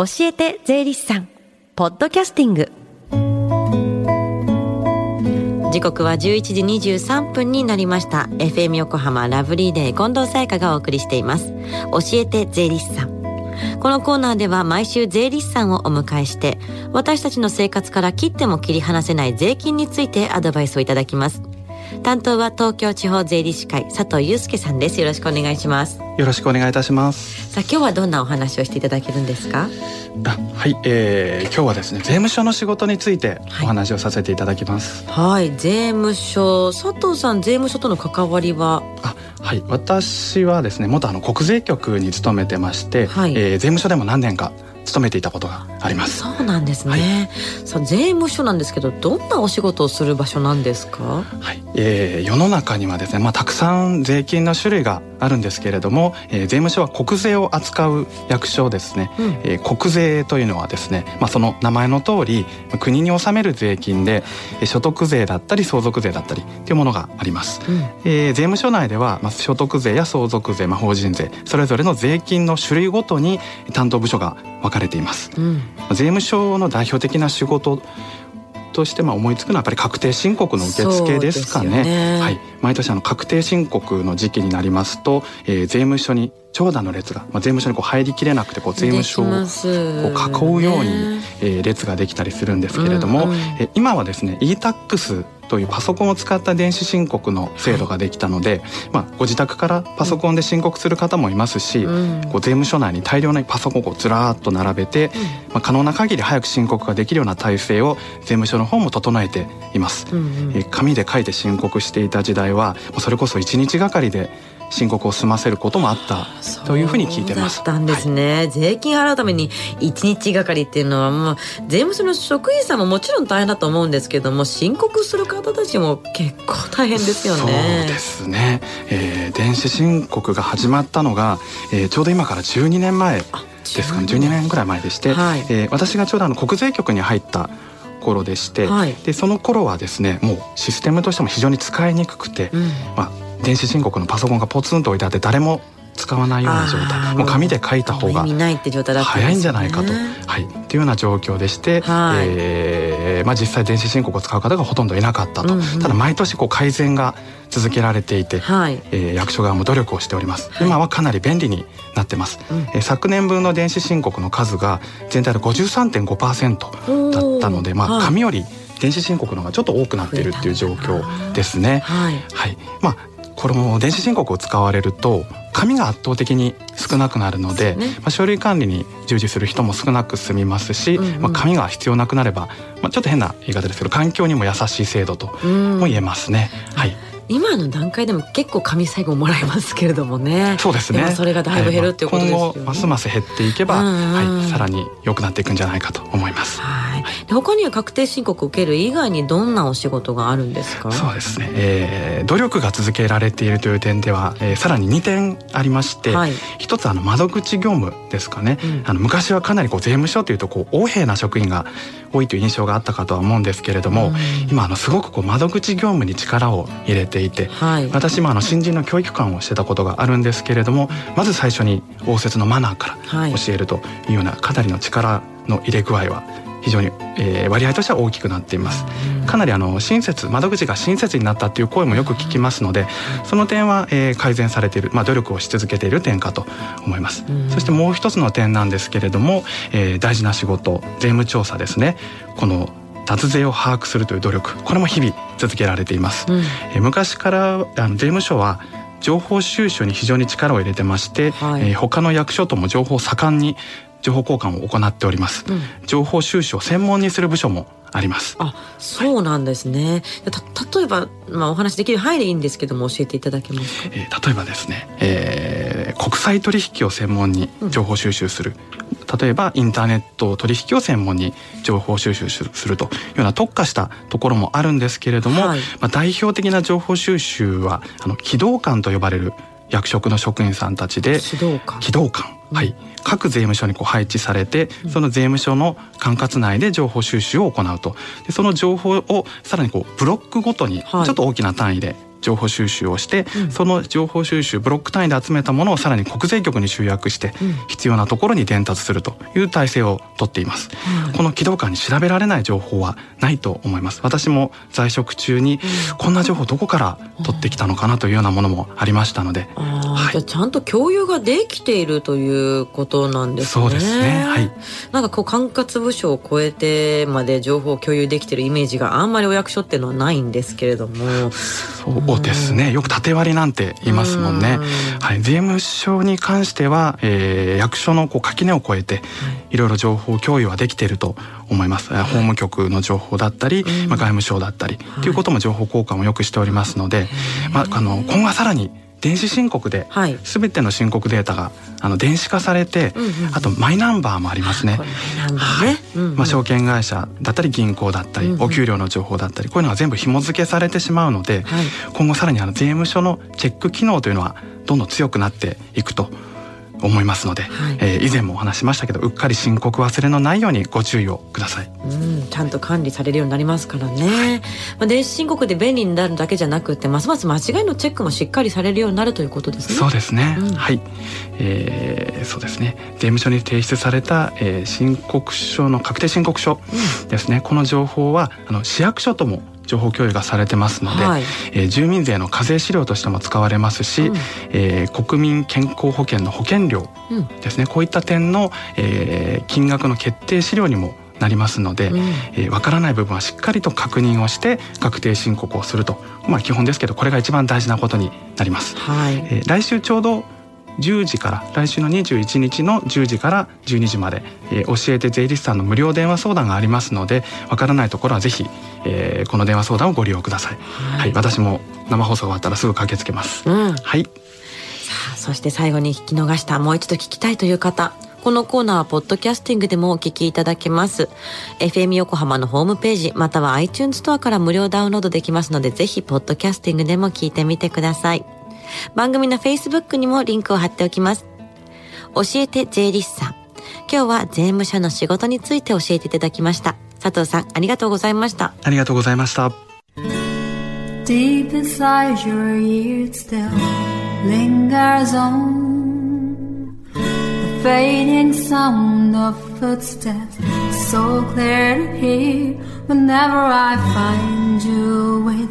教えて税理士さんポッドキャスティング。時刻は11時23分になりました。FM 横浜ラブリーデー近藤沙耶香がお送りしています。教えて税理士さん。このコーナーでは毎週税理士さんをお迎えして私たちの生活から切っても切り離せない税金についてアドバイスをいただきます。担当は東京地方税理士会佐藤祐介さんです。よろしくお願いします。よろしくお願いいたします。さあ今日はどんなお話をしていただけるんですか？あはい、えー、今日はですね税務署の仕事についてお話をさせていただきます。はい、税務署佐藤さん税務署との関わりは？あはい私はですね元あの国税局に勤めてまして、はい、えー、税務署でも何年か勤めていたことがあります。そうなんですね、はい、さあ税務署なんですけどどんなお仕事をする場所なんですか？はい、えー、世の中にはですねまあたくさん税金の種類があるんですけれども、えー、税務署は国税を扱う役所ですね、うん、えー、国税というのはですねまあその名前の通り国に納める税金で所得税だったり相続税だったりというものがあります、うん、えー、税務署内ではまあ所得税や相続税まあ法人税それぞれの税金の種類ごとに担当部署が分かれています、うん、税務署の代表的な仕事としてまあ思いつくのはやっぱり確定申告の受付ですかね。ね。はい、毎年あの確定申告の時期になりますと、えー、税務署に長蛇の列が、まあ、税務署にこう入りきれなくてこう税務署をこう囲うように、ね。えー、列ができたりするんですけれども、うんうん、え今はですね e-tax というパソコンを使った電子申告の制度ができたので、まあ、ご自宅からパソコンで申告する方もいますし、うん、こう税務署内に大量のパソコンをずらーっと並べて、うん、まあ、可能な限り早く申告ができるような体制を税務署の方も整えています。うんうん、紙で書いて申告していた時代はそれこそ1日がかりで申告を済ませることもあったというふうに聞いてます。だったんですね、はい、税金払うために一日がかりっていうのはもう税務署の職員さんももちろん大変だと思うんですけども申告する方たちも結構大変ですよね。そうですね、えー、電子申告が始まったのが、えー、ちょうど今から12年前ですかね。12年ぐらい前でして、はい、えー、私がちょうどあの国税局に入った頃でして、はい、でその頃はですねもうシステムとしても非常に使いにくくて、うん、まあ電子申告のパソコンがポツンと置いてあって誰も使わないような状態。もう紙で書いた方が早いんじゃないかと、はい、っていうような状況でして、はい、えー、まあ、実際電子申告を使う方がほとんどいなかったと、うんうん、ただ毎年こう改善が続けられていて、はい、えー、役所側も努力をしております、今はかなり便利になってます、うん、えー、昨年分の電子申告の数が全体で53.5%だったので、まあ、紙より電子申告の方がちょっと多くなっているっていう状況ですね。はい、はい、まあこれも電子申告を使われると紙が圧倒的に少なくなるので、ね、まあ、書類管理に従事する人も少なく済みますし、うんうん、まあ、紙が必要なくなれば、まあ、ちょっと変な言い方ですけど環境にも優しい制度とも言えますね。はい今の段階でも結構紙最後もらえますけれどもね。そうですね。それがだいぶ減るっていうことですよね、はい、今後ますます減っていけば、はい、さらに良くなっていくんじゃないかと思います。はい。他には確定申告を受ける以外にどんなお仕事があるんですか？そうですね、えー、努力が続けられているという点では、えー、さらに2点ありまして、はい、一つあの窓口業務ですかね、うん、あの昔はかなりこう税務署というとこう横柄な職員が多いという印象があったかとは思うんですけれども、うん、今あのすごくこう窓口業務に力を入れていて、はい、私もあの新人の教育官をしてたことがあるんですけれどもまず最初に応接のマナーから教えるというようなかなりの力の入れ具合は非常に、えー、割合としては大きくなっています。かなりあの親切窓口が親切になったっていう声もよく聞きますので、その点は、えー、改善されている、まあ、努力をし続けている点かと思います。そしてもう一つの点なんですけれども、えー、大事な仕事税務調査ですね。この脱税を把握するという努力これも日々続けられています、うん、え昔からあの税務署は情報収集に非常に力を入れてまして、はい、えー、他の役所とも情報を盛んに情報交換を行っております、うん、情報収集を専門にする部署もあります。あそうなんですね、た例えば、まあ、お話できる範囲でいいんですけども教えていただけますか、えー、例えばですね、えー、国際取引を専門に情報収集する、うん、例えばインターネット取引を専門に情報収集するというような特化したところもあるんですけれども、はい、まあ、代表的な情報収集はあの機動官と呼ばれる役職の職員さんたちで機動官。機動官、はい、各税務署にこう配置されてその税務署の管轄内で情報収集を行うと。でその情報をさらにこうブロックごとにちょっと大きな単位で情報収集をして、うん、その情報収集ブロック単位で集めたものをさらに国税局に集約して、うん、必要なところに伝達するという体制をとっています、うん、この機動館に調べられない情報はないと思います。私も在職中にこんな情報どこから取ってきたのかなというようなものもありましたので、はい、じゃちゃんと共有ができているということなんですね。そうですね。はい。なんかこう管轄部署を超えてまで情報を共有できてるイメージがあんまりお役所っていうのはないんですけれども。そうですね。よく縦割りなんて言いますもんね。はい、税務署に関しては、えー、役所のこう垣根を越えて、い。ろいろ情報共有はできていると思います、はい、法務局の情報だったり、まあ、外務省だったり、とい。うことも情報交換をよくしておりますので、まあ、あの今後はさらに電子申告で、全ての申告データがあの電子化されて、あとマイナンバーもありますね。まあ証券会社だったり銀行だったり、お給料の情報だったりこういうのが全部紐付けされてしまうので、今後さらにあの税務署のチェック機能というのはどんどん強くなっていくと思いますので、はい、えー、以前もお話しましたけどうっかり申告忘れのないようにご注意をください、うん、ちゃんと管理されるようになりますからね、はい、まあ、電子申告で便利になるだけじゃなくてますます間違いのチェックもしっかりされるようになるということですね。そうですね、うん、はい、えー、そうですね。税務署に提出された、えー、申告書の確定申告書ですね、うん、この情報はあの市役所とも情報共有がされてますので、はい、えー、住民税の課税資料としても使われますし、うん、えー、国民健康保険の保険料ですね、うん、こういった点の、えー、金額の決定資料にもなりますので、うん、えー、分からない部分はしっかりと確認をして確定申告をすると。まあ基本ですけどこれが一番大事なことになります。はい、えー、来週ちょうど10時から来週の21日の10時から12時まで、えー、教えて税理士さんの無料電話相談がありますのでわからないところはぜひ、えー、この電話相談をご利用ください、はい、はい、私も生放送終わったらすぐ駆けつけます、うん、はい。さあそして最後に聞き逃した。もう一度聞きたいという方。このコーナーはポッドキャスティングでもお聞きいただけます。FM 横浜のホームページ、または iTunes ストアから無料ダウンロードできますので、ぜひポッドキャスティングでも聞いてみてください。番組の Facebook にもリンクを貼っておきます。教えて税理士さん。今日は税務署の仕事について教えていただきました。佐藤さん、ありがとうございました。ありがとうございました。Deep inside your ears still lingers on the fading sound of footsteps so clear to hear whenever I find you with